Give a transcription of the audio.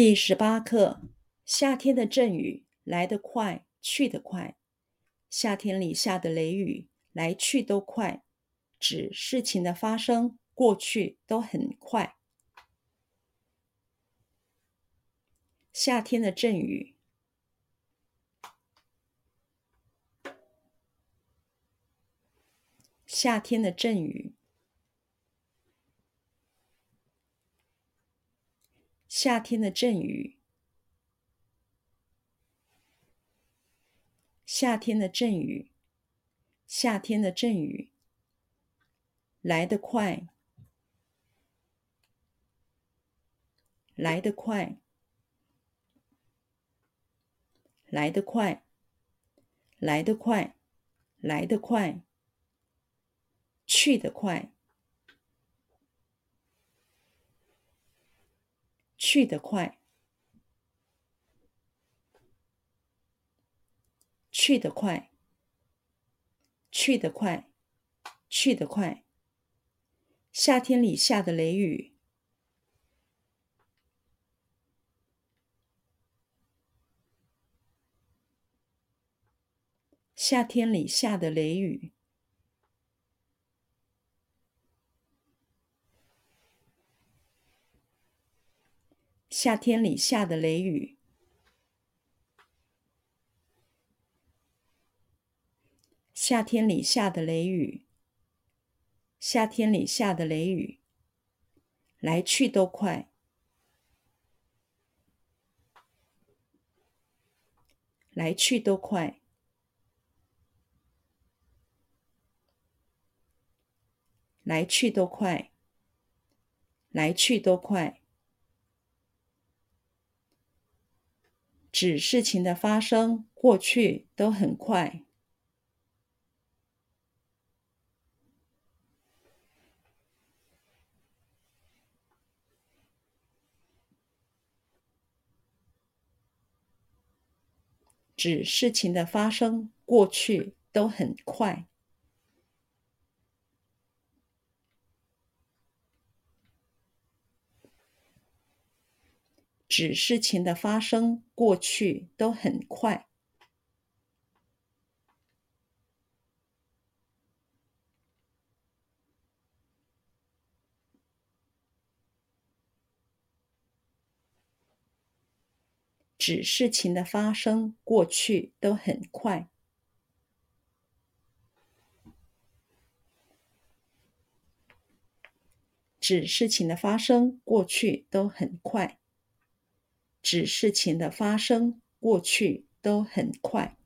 第十八课：夏天的阵雨来得快，去得快。夏天里下的雷雨来去都快，指事情的发生过去都很快。夏天的阵雨，夏天的阵雨。夏天的阵雨，夏天的阵雨，夏天的阵雨，来得快，来得快，来得快，来得快，来得快，去得快。去得快，去得快，去得快，去得快。夏天里下的雷雨，夏天里下的雷雨。夏天里下的雷雨，夏天里下的雷雨，夏天里下的雷雨，来去都快，来去都快，来去都快，来去都快。指事情的发生过去都很快。指事情的发生过去都很快。指事情的发生过去都很快。指事情的发生过去都很快。指事情的发生过去都很快。使事情的发生过去都很快。